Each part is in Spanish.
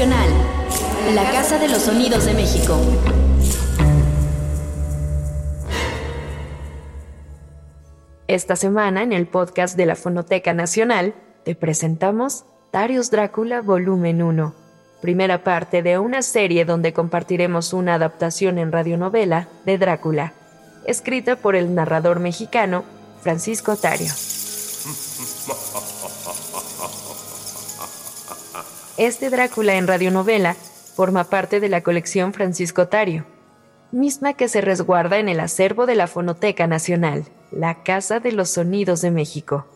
Nacional, la Casa de los Sonidos de México. Esta semana en el podcast de la Fonoteca Nacional te presentamos Darius Drácula Volumen 1, primera parte de una serie donde compartiremos una adaptación en radionovela de Drácula, escrita por el narrador mexicano Francisco Tario. Este Drácula en radionovela forma parte de la colección Francisco Tario, misma que se resguarda en el acervo de la Fonoteca Nacional, la Casa de los Sonidos de México.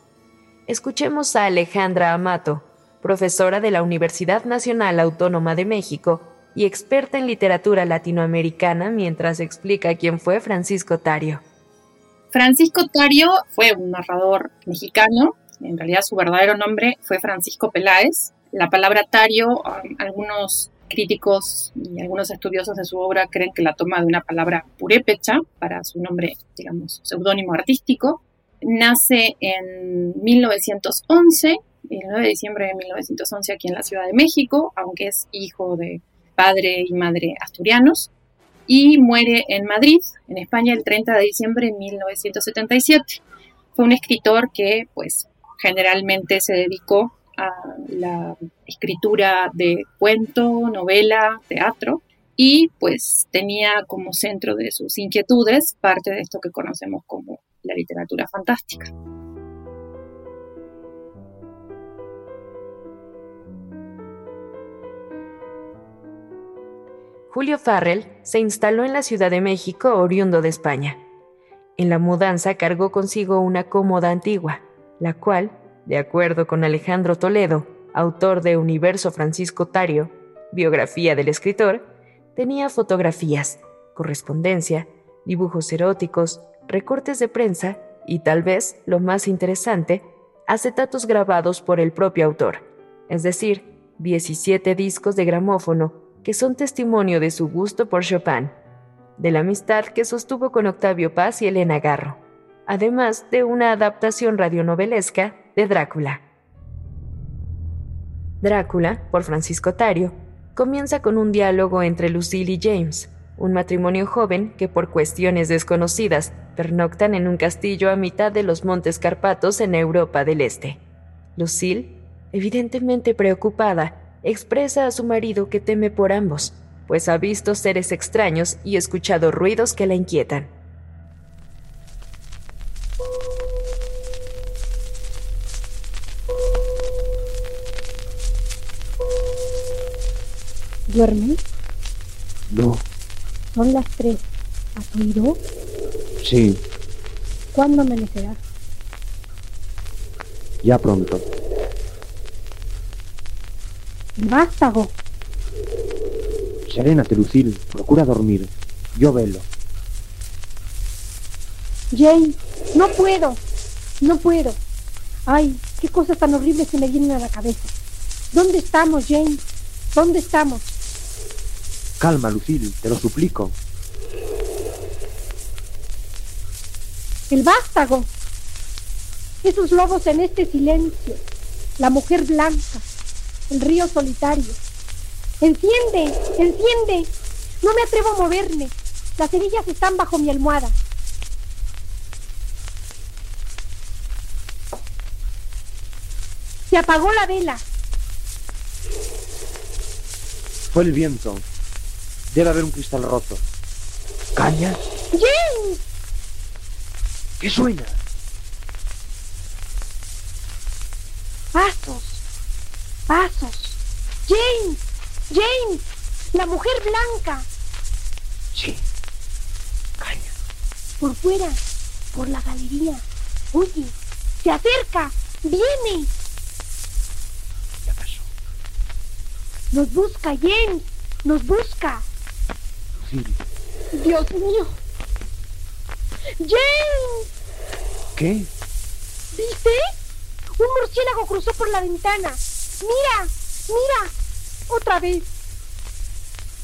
Escuchemos a Alejandra Amato, profesora de la Universidad Nacional Autónoma de México y experta en literatura latinoamericana mientras explica quién fue Francisco Tario. Francisco Tario fue un narrador mexicano, en realidad su verdadero nombre fue Francisco Peláez. La palabra Tario, um, algunos críticos y algunos estudiosos de su obra creen que la toma de una palabra purépecha para su nombre, digamos, seudónimo artístico. Nace en 1911, el 9 de diciembre de 1911 aquí en la Ciudad de México, aunque es hijo de padre y madre asturianos, y muere en Madrid, en España, el 30 de diciembre de 1977. Fue un escritor que, pues, generalmente se dedicó a la escritura de cuento, novela, teatro y pues tenía como centro de sus inquietudes parte de esto que conocemos como la literatura fantástica. Julio Farrell se instaló en la Ciudad de México oriundo de España. En la mudanza cargó consigo una cómoda antigua, la cual, de acuerdo con Alejandro Toledo, autor de Universo Francisco Tario, biografía del escritor, tenía fotografías, correspondencia, dibujos eróticos, recortes de prensa y tal vez, lo más interesante, acetatos grabados por el propio autor, es decir, 17 discos de gramófono que son testimonio de su gusto por Chopin, de la amistad que sostuvo con Octavio Paz y Elena Garro, además de una adaptación radionovelesca de Drácula. Drácula, por Francisco Tario, comienza con un diálogo entre Lucille y James, un matrimonio joven que por cuestiones desconocidas pernoctan en un castillo a mitad de los Montes Carpatos en Europa del Este. Lucille, evidentemente preocupada, expresa a su marido que teme por ambos, pues ha visto seres extraños y escuchado ruidos que la inquietan. ¿Duermes? No, Son las tres. ¿Has oído? sí, ¿Cuándo amanecerá? ya pronto. Vástago. Serénate, Lucille, procura dormir. Yo velo. Jane, no puedo. No puedo. Ay, qué cosas tan horribles se me vienen a la cabeza. ¿Dónde estamos, Jane? ¿Dónde estamos? Calma, Lucille, te lo suplico. El vástago. Esos lobos en este silencio. La mujer blanca. El río solitario. Enciende, enciende. No me atrevo a moverme. Las cerillas están bajo mi almohada. Se apagó la vela. Fue el viento. Debe haber un cristal roto. ¿Cañas? ¡Jane! ¿Qué suena? Pasos. Pasos. Jane. Jane. La mujer blanca. Sí. Caña. Por fuera. Por la galería. Oye. Se acerca. Viene. Nos busca, James. Nos busca. Dios mío. James, ¿qué? ¿viste? Un murciélago cruzó por la ventana. Mira, mira. Otra vez.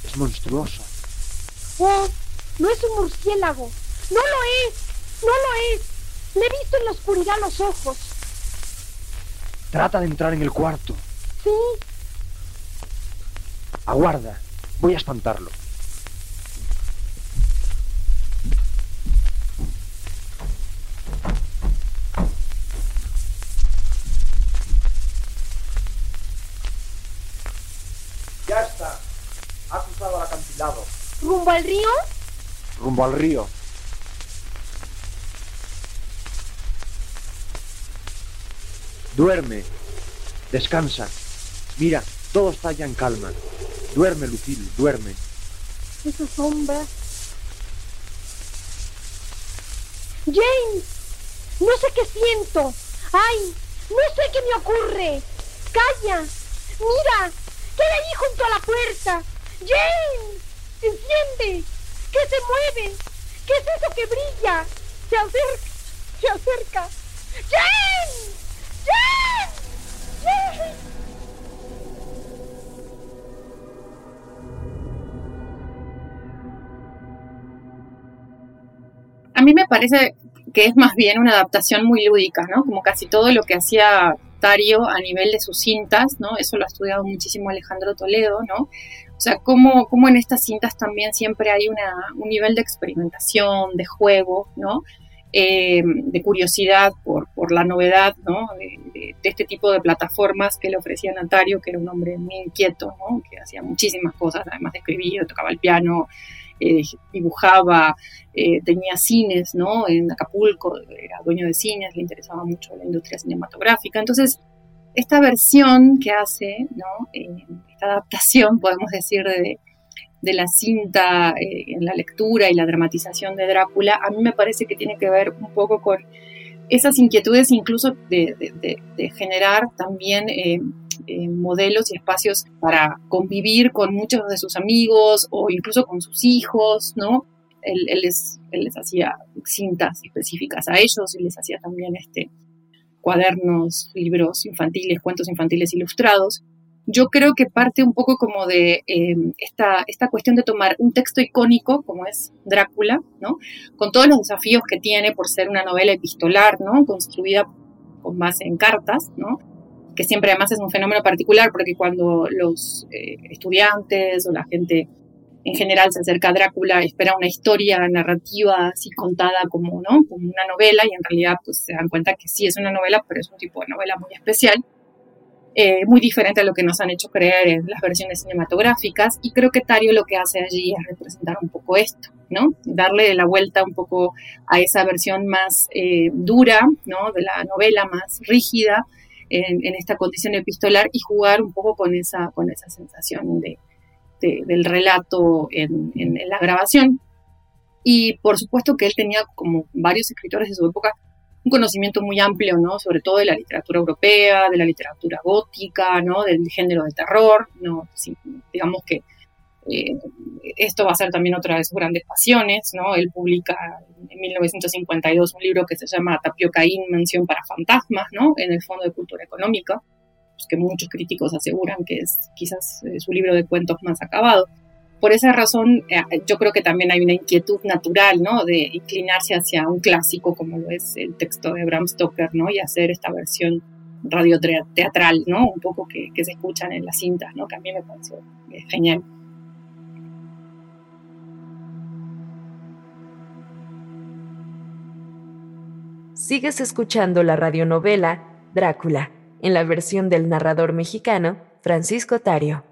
Es monstruoso. Oh, no es un murciélago. No lo es. No lo es. Le he visto en la oscuridad los ojos. Trata de entrar en el cuarto. Sí, Aguarda. Voy a espantarlo. Al río. Rumbo al río. Duerme. Descansa. Mira, todo está ya en calma. Duerme, Lucille, duerme. Esa sombra. James, no sé qué siento. Ay, no sé qué me ocurre. Calla. Mira, queda ahí junto a la puerta. James, enciende. ¿Qué se mueve? ¿Qué es eso que brilla? Se acerca, se acerca. James, James, James. A mí me parece que es más bien una adaptación muy lúdica, ¿no? Como casi todo lo que hacía Tario a nivel de sus cintas, ¿no? Eso lo ha estudiado muchísimo Alejandro Toledo, ¿no? O sea, cómo, cómo en estas cintas también siempre hay una, un nivel de experimentación, de juego, ¿no? Eh, de curiosidad por, por la novedad, ¿no? De, de- de este tipo de plataformas que le ofrecía Natario, que era un hombre muy inquieto, ¿no? Que hacía muchísimas cosas, además de escribir, tocaba el piano, eh, dibujaba, eh, tenía cines, ¿no? En Acapulco, era dueño de cines, le interesaba mucho la industria cinematográfica. Entonces, esta versión que hace, ¿no? Eh, esta adaptación, podemos decir, de, la cinta eh, en la lectura y la dramatización de Drácula, a mí me parece que tiene que ver un poco con esas inquietudes incluso de, generar también eh, modelos y espacios para convivir con muchos de sus amigos o incluso con sus hijos, ¿no? Él les hacía cintas específicas a ellos y les hacía también este, cuadernos, libros infantiles, cuentos infantiles ilustrados. Yo creo que parte un poco como de eh, esta, esta cuestión de tomar un texto icónico como es Drácula, ¿no? Con todos los desafíos que tiene por ser una novela epistolar, ¿no? Construida con base en cartas, ¿no? Que siempre además es un fenómeno particular porque cuando los eh, estudiantes o la gente en general se acerca a Drácula, espera una historia narrativa así contada como, ¿no? como una novela y en realidad pues se dan cuenta que sí es una novela, pero es un tipo de novela muy especial, eh, muy diferente a lo que nos han hecho creer en las versiones cinematográficas y creo que Tario lo que hace allí es representar un poco esto, ¿no? Darle la vuelta un poco a esa versión más eh, dura, ¿no? De la novela más rígida en, en esta condición epistolar y jugar un poco con esa, con esa sensación de, de, del relato en, la grabación. Y por supuesto que él tenía, como varios escritores de su época, un conocimiento muy amplio, ¿no? Sobre todo de la literatura europea, de la literatura gótica, ¿no? Del género de terror, ¿no? Sí, digamos que eh, esto va a ser también otra de sus grandes pasiones, ¿no? Él publica en 1952 un libro que se llama Tapiocaín, Mención para Fantasmas, ¿no? En el Fondo de Cultura Económica que muchos críticos aseguran que es quizás eh, su libro de cuentos más acabado. Por esa razón, eh, yo creo que también hay una inquietud natural, ¿no? De inclinarse hacia un clásico como lo es el texto de Bram Stoker, ¿no? Y hacer esta versión radioteatral, ¿no? Un poco que, que se escuchan en las cintas, ¿no? Que a mí me pareció eh, genial. Sigues escuchando la radionovela Drácula en la versión del narrador mexicano Francisco Tario.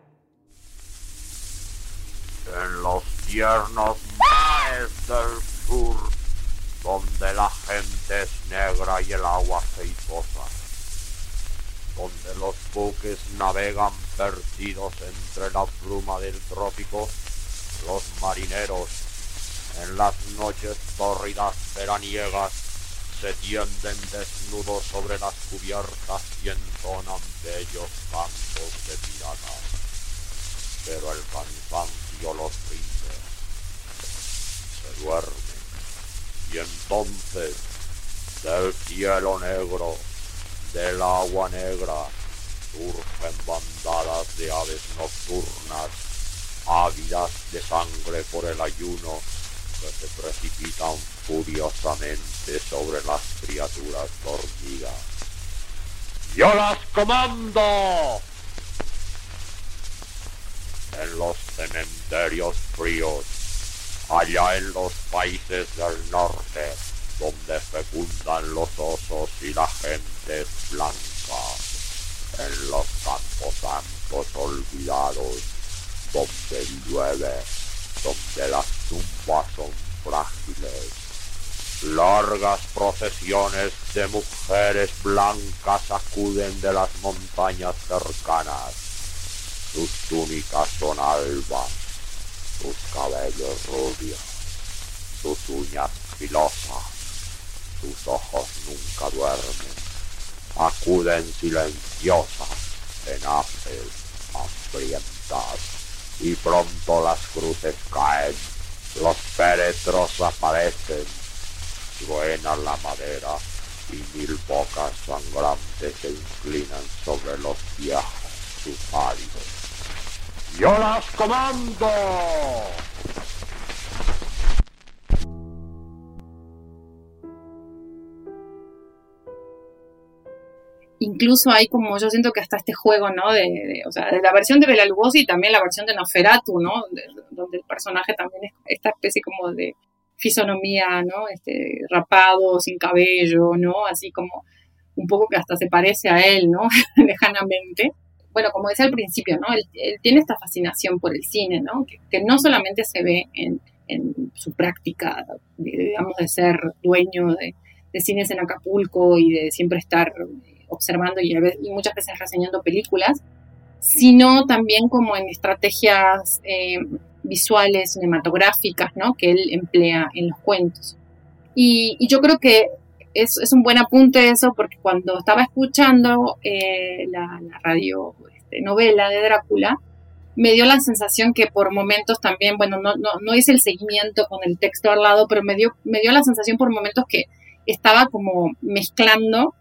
En los tiernos mares del sur, donde la gente es negra y el agua aceitosa, donde los buques navegan perdidos entre la bruma del trópico, los marineros, en las noches tórridas veraniegas, se tienden desnudos sobre las cubiertas y entonan bellos cantos de piratas. pero el cansancio los rinde. Se duermen y entonces del cielo negro, del agua negra, surgen bandadas de aves nocturnas, ávidas de sangre por el ayuno, que se precipitan furiosamente sobre las criaturas dormidas. ¡Yo las comando! En los cementerios fríos, allá en los países del norte, donde fecundan los osos y la gente blanca, en los campos santos olvidados, donde llueve, donde las tumbas son frágiles. Largas procesiones de mujeres blancas acuden de las montañas cercanas. Sus túnicas son albas, sus cabellos rubios, sus uñas filosas, sus ojos nunca duermen. Acuden silenciosas, tenaces, hambrientas, y pronto las cruces caen, los féretros aparecen, suena la madera y mil bocas sangrantes se inclinan sobre los viejos áridos. ¡Yo las comando! Incluso hay como, yo siento que hasta este juego, ¿no? De, o sea, de la versión de Bela y también la versión de Noferatu, ¿no? donde el personaje también es esta especie como de fisonomía, ¿no? Este, rapado, sin cabello, ¿no? Así como un poco que hasta se parece a él, ¿no? Lejanamente. Bueno, como decía al principio, ¿no? Él, tiene esta fascinación por el cine, ¿no? Que, no solamente se ve en, en su práctica, digamos, de ser dueño de, de cines en Acapulco y de siempre estar observando y, muchas veces reseñando películas, sino también como en estrategias eh, visuales, cinematográficas, ¿no? que él emplea en los cuentos. Y, yo creo que es, es, un buen apunte eso, porque cuando estaba escuchando eh, la, radio este, novela de Drácula, me dio la sensación que por momentos también, bueno, no, no, no hice el seguimiento con el texto al lado, pero me dio, me dio la sensación por momentos que estaba como mezclando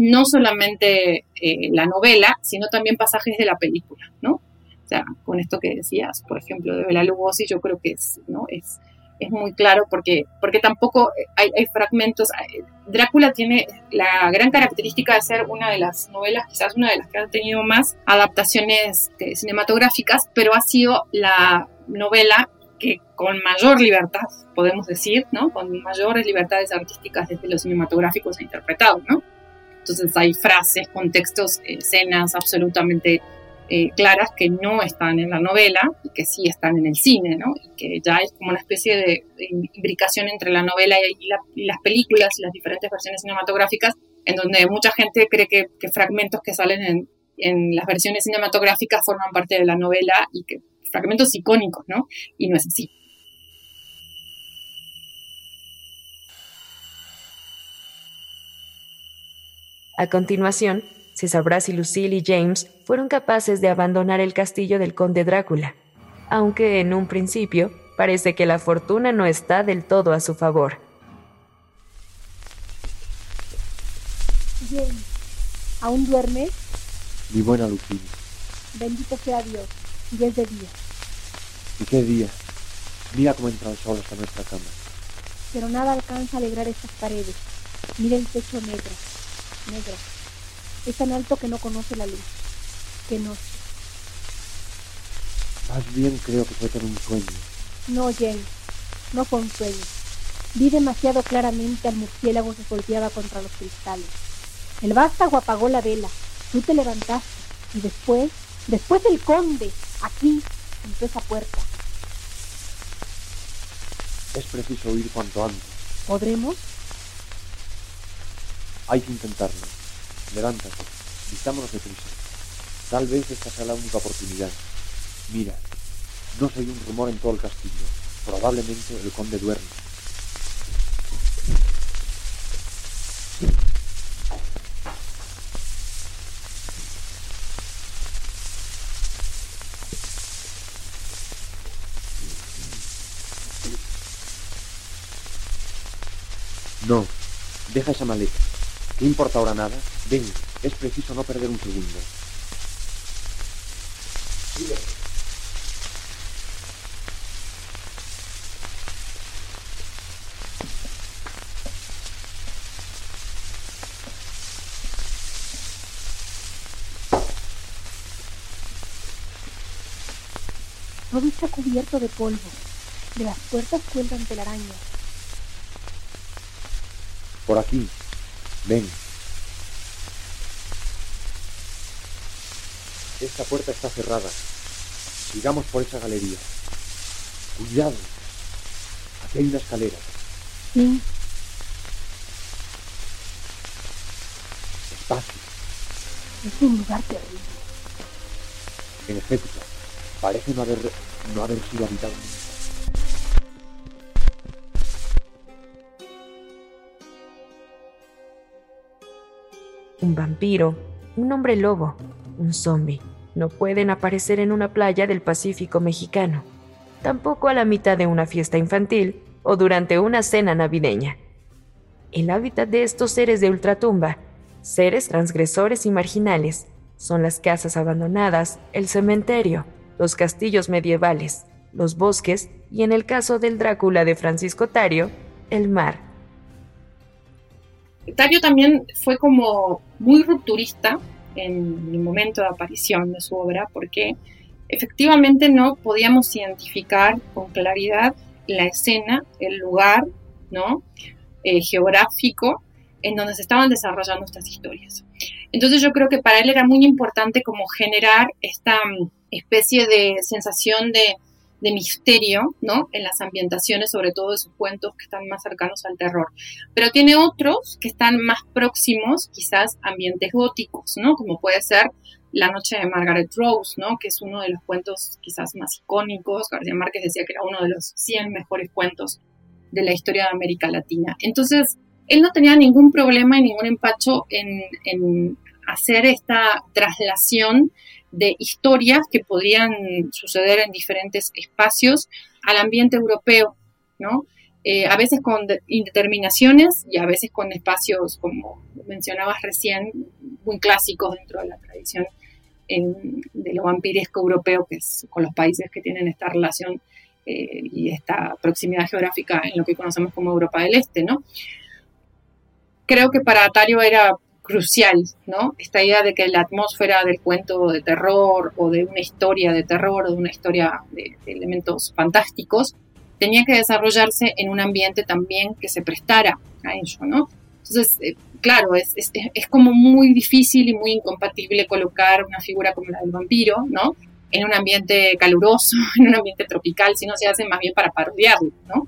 no solamente eh, la novela, sino también pasajes de la película, ¿no? O sea, con esto que decías, por ejemplo, de Bela Lugosi, yo creo que es, ¿no? es, es muy claro porque, porque tampoco hay, hay, fragmentos. Drácula tiene la gran característica de ser una de las novelas, quizás una de las que han tenido más adaptaciones cinematográficas, pero ha sido la novela que con mayor libertad, podemos decir, ¿no? Con mayores libertades artísticas desde los cinematográficos ha interpretado, ¿no? Entonces hay frases, contextos, escenas absolutamente eh, claras que no están en la novela y que sí están en el cine, ¿no? Y que ya es como una especie de, imbricación entre la novela y, las películas y las diferentes versiones cinematográficas, en donde mucha gente cree que, fragmentos que salen en, en, las versiones cinematográficas forman parte de la novela y que fragmentos icónicos, ¿no? Y no es así. A continuación, se sabrá si Lucille y James fueron capaces de abandonar el castillo del conde Drácula, aunque en un principio parece que la fortuna no está del todo a su favor. James, ¿aún duermes? Mi buena Lucille. Bendito sea Dios, y es de día. ¿Y qué día? Mira cómo entra el sol hasta nuestra cama. Pero nada alcanza a alegrar estas paredes. Mira el techo negro, negra. Es tan alto que no conoce la luz. Que no. Más bien creo que fue todo un sueño. No, Jane. No fue un sueño. Vi demasiado claramente al murciélago que golpeaba contra los cristales. El vástago apagó la vela. Tú te levantaste. Y después, después el conde, aquí, en esa puerta. Es preciso huir cuanto antes. ¿Podremos? Hay que intentarlo. Levántate, vistámonos de prisa. Tal vez esta sea la única oportunidad. Mira, no soy un rumor en todo el castillo. Probablemente el conde duerme. No, deja esa maleta. ¿Qué importa ahora nada? Ven, es preciso no perder un segundo. Todo está cubierto de polvo. De las puertas cuelgan telarañas. Por aquí. Ven. Esta puerta está cerrada. Sigamos por esa galería. Cuidado. Aquí hay una escalera. Sí, Espacio. es un lugar terrible. En efecto, parece no haber, no haber sido habitado Un vampiro, un hombre lobo, un zombie no pueden aparecer en una playa del Pacífico mexicano, tampoco a la mitad de una fiesta infantil o durante una cena navideña. El hábitat de estos seres de ultratumba, seres transgresores y marginales, son las casas abandonadas, el cementerio, los castillos medievales, los bosques y, en el caso del Drácula de Francisco Tario, el mar. Tario también fue como muy rupturista en el momento de aparición de su obra porque efectivamente no podíamos identificar con claridad la escena, el lugar, ¿no? Eh, geográfico en donde se estaban desarrollando estas historias. Entonces yo creo que para él era muy importante como generar esta mm, especie de sensación de, de misterio, ¿no? En las ambientaciones, sobre todo de sus cuentos que están más cercanos al terror. Pero tiene otros que están más próximos, quizás ambientes góticos, ¿no? Como puede ser La noche de Margaret Rose, ¿no? Que es uno de los cuentos quizás más icónicos. García Márquez decía que era uno de los 100 mejores cuentos de la historia de América Latina. Entonces, él no tenía ningún problema y ningún empacho en, en hacer esta traslación de historias que podrían suceder en diferentes espacios al ambiente europeo, ¿no? Eh, a veces con de- indeterminaciones y a veces con espacios, como mencionabas recién, muy clásicos dentro de la tradición de lo vampiresco europeo, que es con los países que tienen esta relación eh, y esta proximidad geográfica en lo que conocemos como Europa del Este, ¿no? Creo que para Atario era crucial, ¿no? Esta idea de que la atmósfera del cuento de terror o de una historia de terror o de una historia de, elementos fantásticos tenía que desarrollarse en un ambiente también que se prestara a ello, ¿no? Entonces, eh, claro, es, como muy difícil y muy incompatible colocar una figura como la del vampiro, ¿no? En un ambiente caluroso, en un ambiente tropical, si no se hace más bien para parodiarlo, ¿no?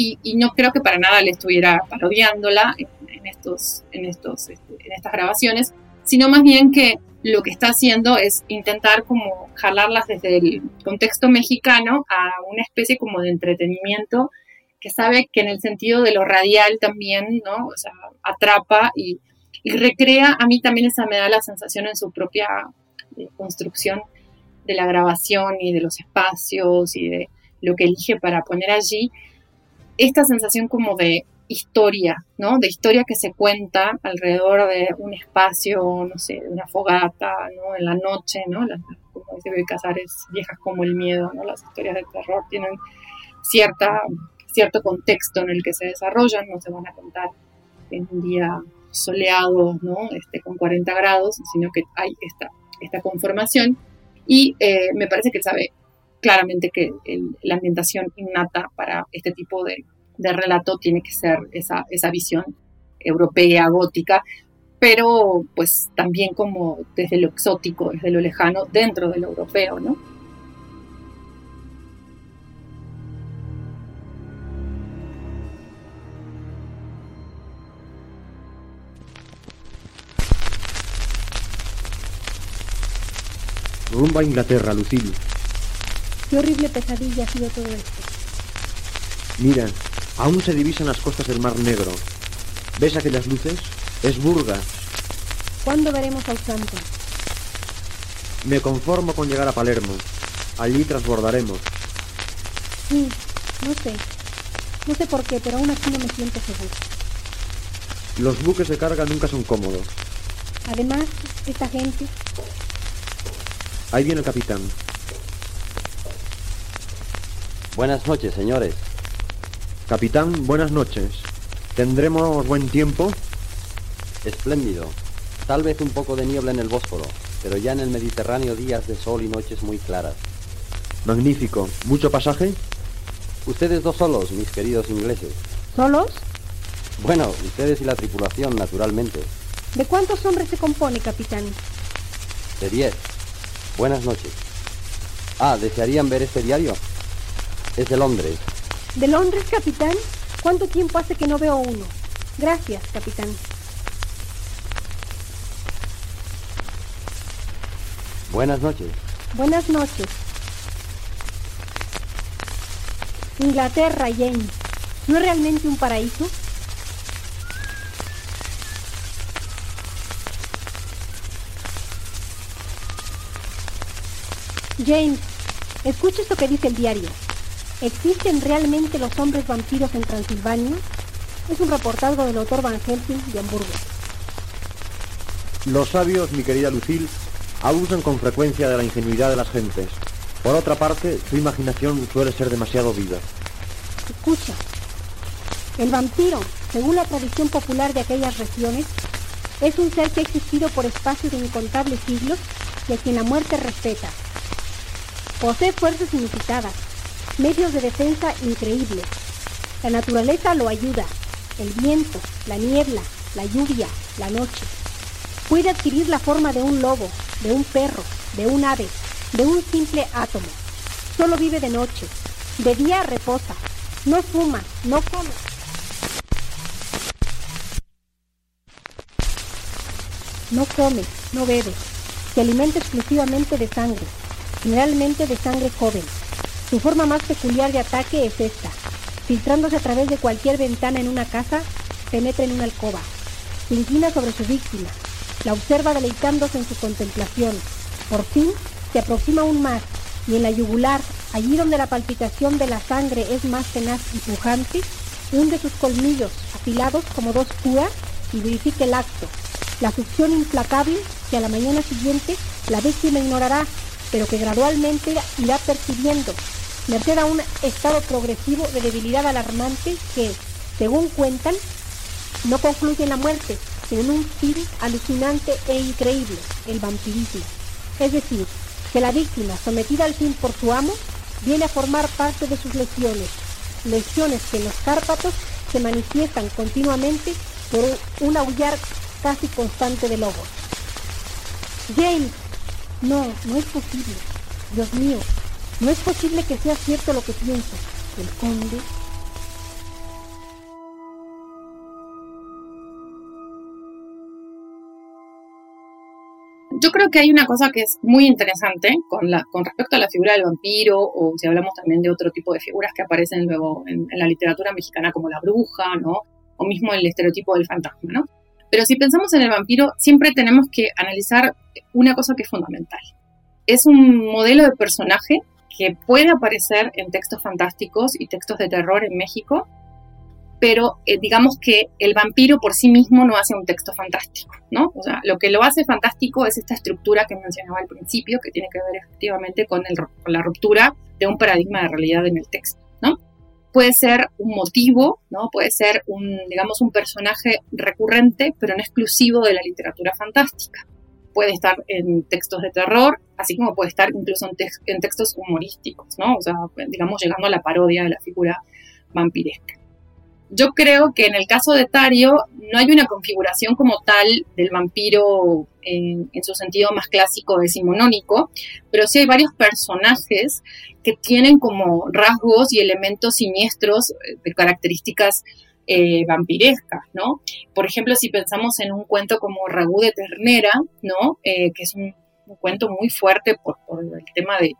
Y no creo que para nada le estuviera parodiándola en, estos, en, estos, este, en estas grabaciones, sino más bien que lo que está haciendo es intentar como jalarlas desde el contexto mexicano a una especie como de entretenimiento que sabe que en el sentido de lo radial también, ¿no? O sea, atrapa y, y recrea, a mí también esa me da la sensación en su propia eh, construcción de la grabación y de los espacios y de lo que elige para poner allí, esta sensación como de historia, ¿no? De historia que se cuenta alrededor de un espacio, no sé, una fogata, ¿no? En la noche, ¿no? Las, como dice Casares, viejas como el miedo, ¿no? Las historias de terror tienen cierta, cierto contexto en el que se desarrollan, no se van a contar en un día soleado, ¿no? Este, con 40 grados, sino que hay esta, esta conformación y eh, me parece que él sabe claramente que la ambientación innata para este tipo de, de relato tiene que ser esa, esa visión europea, gótica, pero pues también como desde lo exótico, desde lo lejano, dentro de lo europeo, ¿no? Rumbo a Inglaterra, Lucille. Qué horrible pesadilla ha sido todo esto. Mira, aún se divisan las costas del Mar Negro. ¿Ves aquellas luces? Es Burgas. ¿Cuándo veremos a Usanto? Me conformo con llegar a Palermo. Allí transbordaremos. Sí, no sé. No sé por qué, pero aún así no me siento seguro. Los buques de carga nunca son cómodos. Además, esta gente, Ahí viene el capitán. Buenas noches, señores. Capitán, buenas noches. ¿Tendremos buen tiempo? Espléndido. Tal vez un poco de niebla en el Bósforo, pero ya en el Mediterráneo días de sol y noches muy claras. Magnífico. ¿Mucho pasaje? Ustedes dos solos, mis queridos ingleses. ¿solos? Bueno, ustedes y la tripulación, naturalmente. ¿De cuántos hombres se compone, capitán? De diez. Buenas noches. Ah, ¿desearían ver este diario? Es de Londres. ¿De Londres, capitán? ¿Cuánto tiempo hace que no veo uno? Gracias, capitán. Buenas noches. Buenas noches. Inglaterra, Jane. ¿No es realmente un paraíso? James, escucha esto que dice el diario. ¿Existen realmente los hombres vampiros en Transilvania? Es un reportaje del autor Van Helsing de Hamburgo. Los sabios, mi querida Lucille, abusan con frecuencia de la ingenuidad de las gentes. Por otra parte, su imaginación suele ser demasiado viva. Escucha. El vampiro, según la tradición popular de aquellas regiones, es un ser que ha existido por espacios de incontables siglos y a quien la muerte respeta. Posee fuerzas inusitadas, medios de defensa increíbles. La naturaleza lo ayuda. El viento, la niebla, la lluvia, la noche. Puede adquirir la forma de un lobo, de un perro, de un ave, de un simple átomo. Solo vive de noche. De día reposa. No fuma, no come. No come, no bebe. Se alimenta exclusivamente de sangre, generalmente de sangre joven. Su forma más peculiar de ataque es esta. Filtrándose a través de cualquier ventana en una casa, penetra en una alcoba. Se inclina sobre su víctima. La observa deleitándose en su contemplación. Por fin, se aproxima aún más y en la yugular, allí donde la palpitación de la sangre es más tenaz y pujante, hunde sus colmillos afilados como dos púas y verifica el acto. La succión implacable que a la mañana siguiente la víctima ignorará, pero que gradualmente irá percibiendo, merced a un estado progresivo de debilidad alarmante que, según cuentan, no concluye en la muerte, sino en un fin alucinante e increíble, el vampirismo. Es decir, que la víctima, sometida al fin por su amo, viene a formar parte de sus lesiones, lesiones que en los Cárpatos se manifiestan continuamente por un aullar casi constante de lobos. James, no, no es posible. Dios mío, no es posible que sea cierto lo que pienso. El conde Yo creo que hay una cosa que es muy interesante con, respecto a la figura del vampiro, o si hablamos también de otro tipo de figuras que aparecen luego en, en la literatura mexicana como la bruja, ¿no? O mismo el estereotipo del fantasma, ¿no? Pero si pensamos en el vampiro, siempre tenemos que analizar una cosa que es fundamental. Es un modelo de personaje que puede aparecer en textos fantásticos y textos de terror en México, pero eh, digamos que el vampiro por sí mismo no hace un texto fantástico, ¿no? O sea, lo que lo hace fantástico es esta estructura que mencionaba al principio, que tiene que ver efectivamente con, el, con la ruptura de un paradigma de realidad en el texto, ¿no? Puede ser un motivo, ¿no? Puede ser un, digamos, un personaje recurrente, pero no exclusivo de la literatura fantástica. Puede estar en textos de terror, así como puede estar incluso en, tex en textos humorísticos, ¿no? O sea, digamos, llegando a la parodia de la figura vampiresca. Yo creo que en el caso de Tario no hay una configuración como tal del vampiro en, en, su sentido más clásico decimonónico, pero sí hay varios personajes que tienen como rasgos y elementos siniestros de características eh, vampirescas, ¿no? Por ejemplo, si pensamos en un cuento como Ragú de Ternera, ¿no? Eh, que es un, cuento muy fuerte por, el tema de,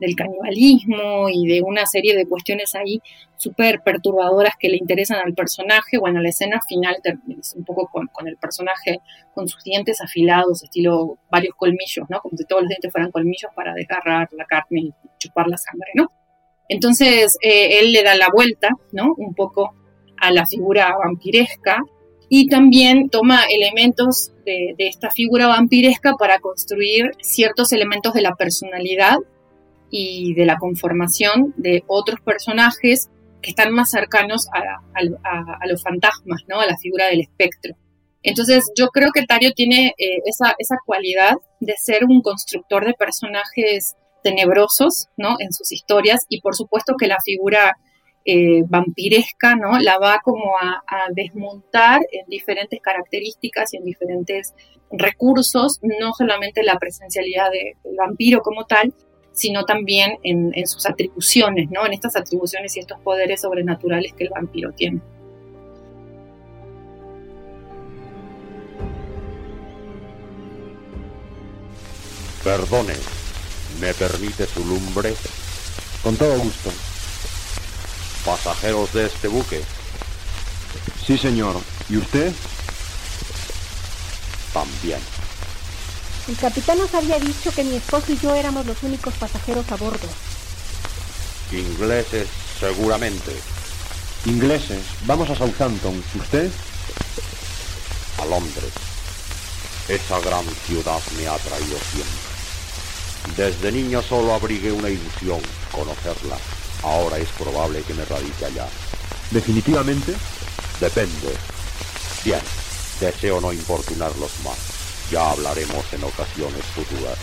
del canibalismo y de una serie de cuestiones ahí súper perturbadoras que le interesan al personaje. Bueno, la escena final es un poco con, con, el personaje con sus dientes afilados, estilo varios colmillos, ¿no? Como si todos los dientes fueran colmillos para desgarrar la carne y chupar la sangre, ¿no? Entonces, eh, él le da la vuelta, ¿no? Un poco a la figura vampiresca y también toma elementos de, de, esta figura vampiresca para construir ciertos elementos de la personalidad y de la conformación de otros personajes que están más cercanos a, a, a los fantasmas, ¿no? a la figura del espectro. Entonces yo creo que Tario tiene eh, esa, esa cualidad de ser un constructor de personajes tenebrosos, ¿no? En sus historias y por supuesto que la figura eh, vampiresca, ¿no? La va como a, desmontar en diferentes características y en diferentes recursos, no solamente la presencialidad del de vampiro como tal, sino también en, en, sus atribuciones, ¿no? En estas atribuciones y estos poderes sobrenaturales que el vampiro tiene. Perdone, ¿me permite su lumbre? Con todo gusto. ¿Pasajeros de este buque? Sí, señor. ¿Y usted? También. El capitán nos había dicho que mi esposo y yo éramos los únicos pasajeros a bordo. Ingleses, seguramente. Ingleses. Vamos a Southampton. ¿Usted? A Londres. Esa gran ciudad me ha traído siempre. Desde niño solo abrigué una ilusión, conocerla. Ahora es probable que me radique allá. ¿Definitivamente? Depende. Bien, deseo no importunarlos más. Ya hablaremos en ocasiones futuras.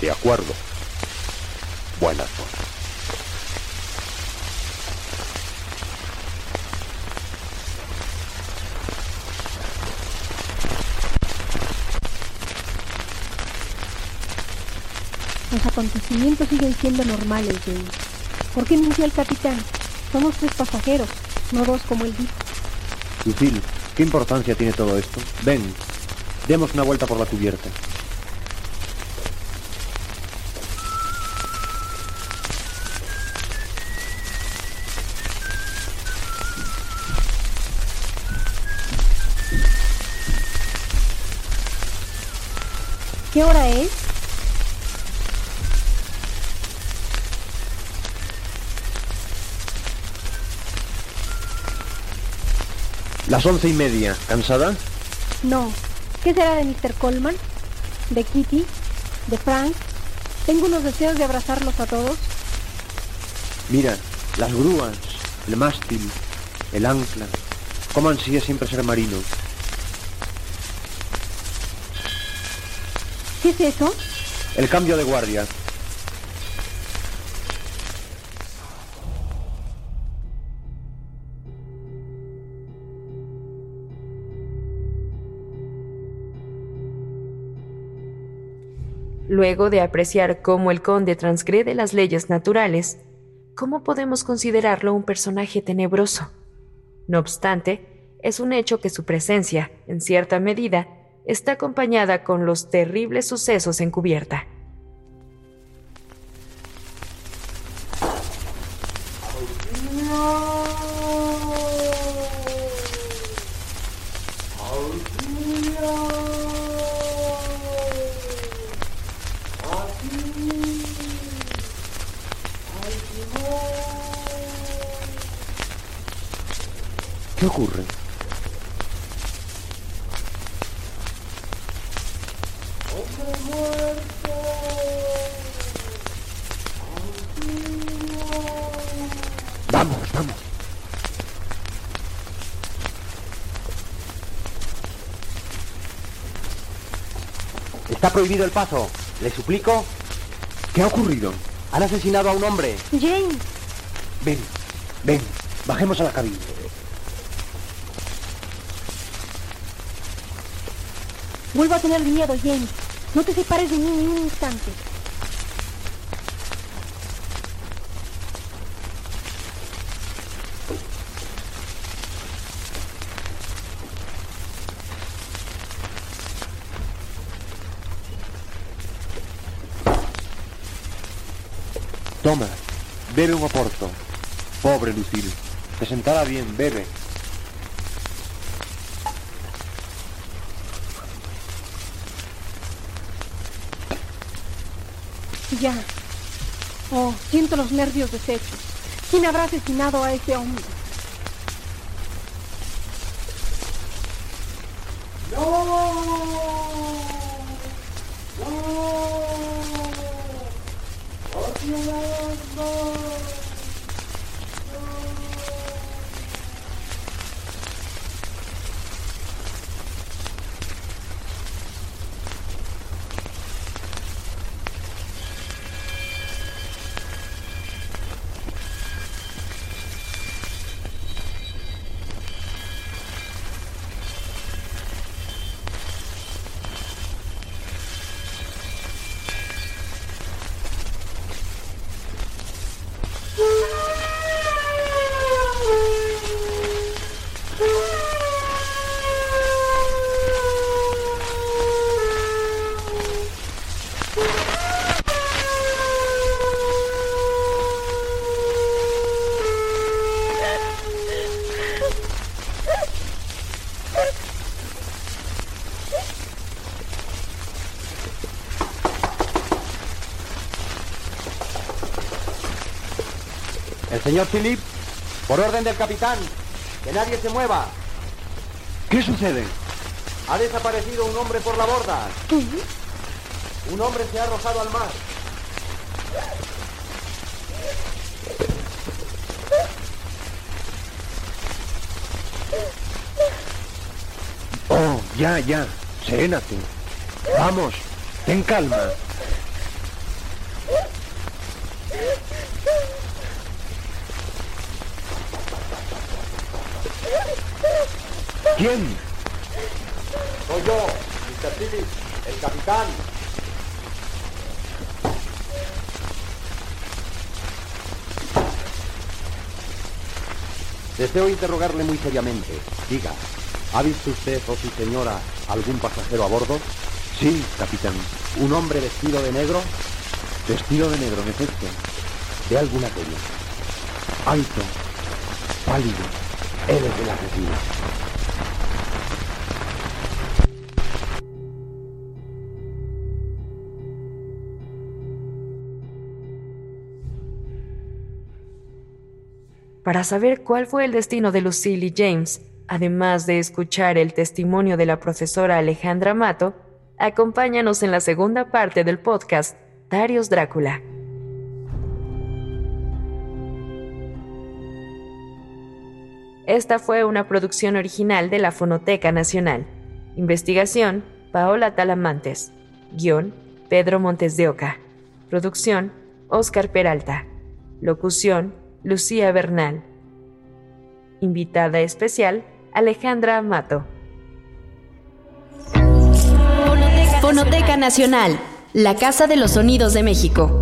¿De acuerdo? Buenas noches. Los acontecimientos siguen siendo normales, James. ¿Por qué mintió el capitán? Somos tres pasajeros, no dos como él dijo. Lucille, ¿qué importancia tiene todo esto? Ven, demos una vuelta por la cubierta. ¿Qué hora es? Las once y media. ¿Cansada? No. ¿Qué será de Mr. Coleman? ¿De Kitty? ¿De Frank? Tengo unos deseos de abrazarlos a todos. Mira, las grúas, el mástil, el ancla. ¿Cómo ansía siempre ser marino? ¿Qué es eso? El cambio de guardia. Luego de apreciar cómo el conde transgrede las leyes naturales, ¿cómo podemos considerarlo un personaje tenebroso? No obstante, es un hecho que su presencia, en cierta medida, está acompañada con los terribles sucesos en prohibido el paso. Le suplico. ¿Qué ha ocurrido? Han asesinado a un hombre. James. Ven, ven, bajemos a la cabina. Vuelvo a tener miedo, James. No te separes de mí ni un instante. Toma, bebe un oporto. Pobre Lucille. Te sentará bien, bebe. Ya. Oh, siento los nervios deshechos. ¿Quién habrá asesinado a ese hombre? Señor Philip, por orden del capitán, que nadie se mueva. ¿Qué sucede? Ha desaparecido un hombre por la borda. Un hombre se ha arrojado al mar. Oh, ya, ya. Serénate. Vamos, ten calma. ¿Quién? Soy yo, Mr. Philip, el capitán. Deseo interrogarle muy seriamente. Diga, ¿ha visto usted o su señora algún pasajero a bordo? Sí, capitán. ¿Un hombre vestido de negro? Vestido de negro, en efecto. ¿De alguna talla? Alto. Pálido. Él es el asesino. Para saber cuál fue el destino de Lucille y James, además de escuchar el testimonio de la profesora Alejandra Mato, acompáñanos en la segunda parte del podcast Darius Drácula. Esta fue una producción original de la Fonoteca Nacional. Investigación, Paola Talamantes. Guión, Pedro Montes de Oca. Producción, Oscar Peralta. Locución, Lucía Bernal. Invitada especial, Alejandra Amato. Fonoteca Nacional, la Casa de los Sonidos de México.